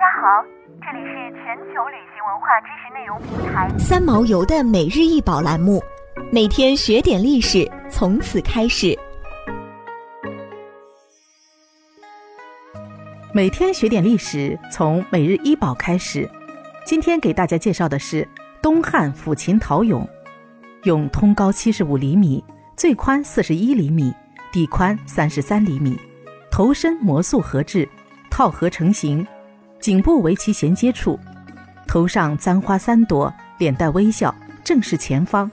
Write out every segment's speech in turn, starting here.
家好，这里是全球旅行文化知识内容平台三毛游的每日一宝栏目，每天学点历史，从此开始。每天学点历史，从每日一宝开始。今天给大家介绍的是东汉抚琴陶俑，俑通高七十五厘米，最宽四十一厘米，底宽三十三厘米，头身模塑合制，套合成型，颈部为其衔接处，头上簪花三朵，脸带微笑，正视前方，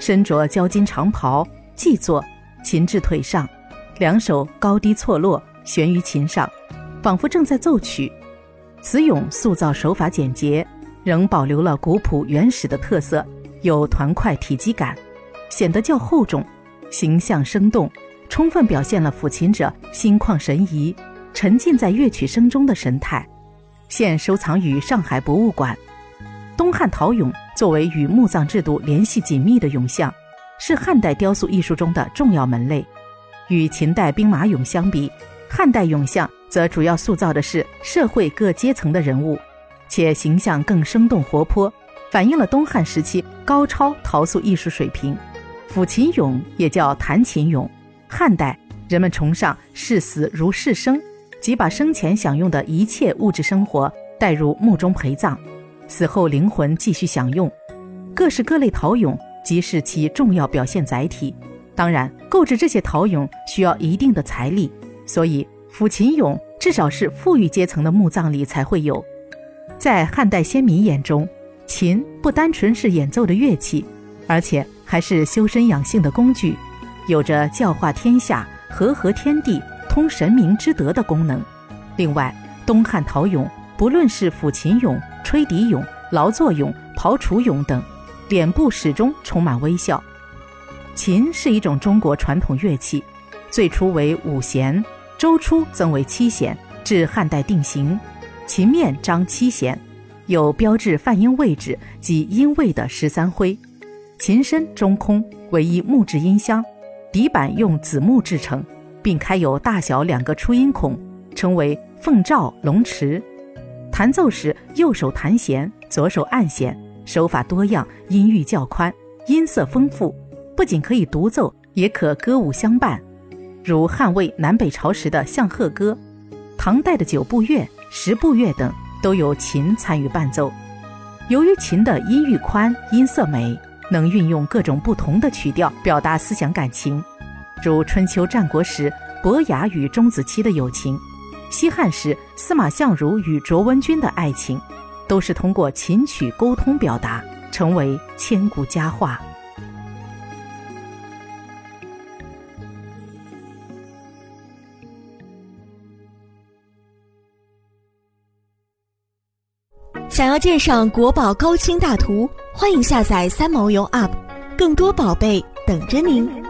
身着交金长袍，髻坐，琴至腿上，两手高低错落悬于琴上。仿佛正在奏曲，此俑塑造手法简洁，仍保留了古朴原始的特色，有团块体积感，显得较厚重，形象生动，充分表现了抚琴者心旷神怡、沉浸在乐曲声中的神态。现收藏于上海博物馆。东汉陶俑作为与墓葬制度联系紧密的俑像，是汉代雕塑艺术中的重要门类。与秦代兵马俑相比，汉代俑像。则主要塑造的是社会各阶层的人物，且形象更生动活泼，反映了东汉时期高超陶塑艺术水平。抚琴俑也叫弹琴俑。汉代人们崇尚视死如视生，即把生前享用的一切物质生活带入墓中陪葬，死后灵魂继续享用。各式各类陶俑即是其重要表现载体。当然，购置这些陶俑需要一定的财力，所以。抚琴俑至少是富裕阶层的墓葬里才会有。在汉代先民眼中，琴不单纯是演奏的乐器，而且还是修身养性的工具，有着教化天下、和合天地、通神明之德的功能。另外，东汉陶俑不论是抚琴俑、吹笛俑、劳作俑、刨除俑等，脸部始终充满微笑。琴是一种中国传统乐器，最初为五弦。周初增为七弦，至汉代定型，琴面张七弦，有标志泛音位置及音位的十三徽。琴身中空，为一木质音箱，底板用紫木制成，并开有大小两个出音孔，称为凤罩龙池。弹奏时，右手弹弦，左手按弦，手法多样，音域较宽，音色丰富，不仅可以独奏，也可歌舞相伴。如汉魏南北朝时的《相和歌》，唐代的九部乐、十部乐等都有琴参与伴奏。由于琴的音域宽、音色美，能运用各种不同的曲调表达思想感情，如春秋战国时伯牙与钟子期的友情，西汉时司马相如与卓文君的爱情，都是通过琴曲沟通表达，成为千古佳话。想要鉴赏国宝高清大图，欢迎下载三毛游 App，更多宝贝等着您。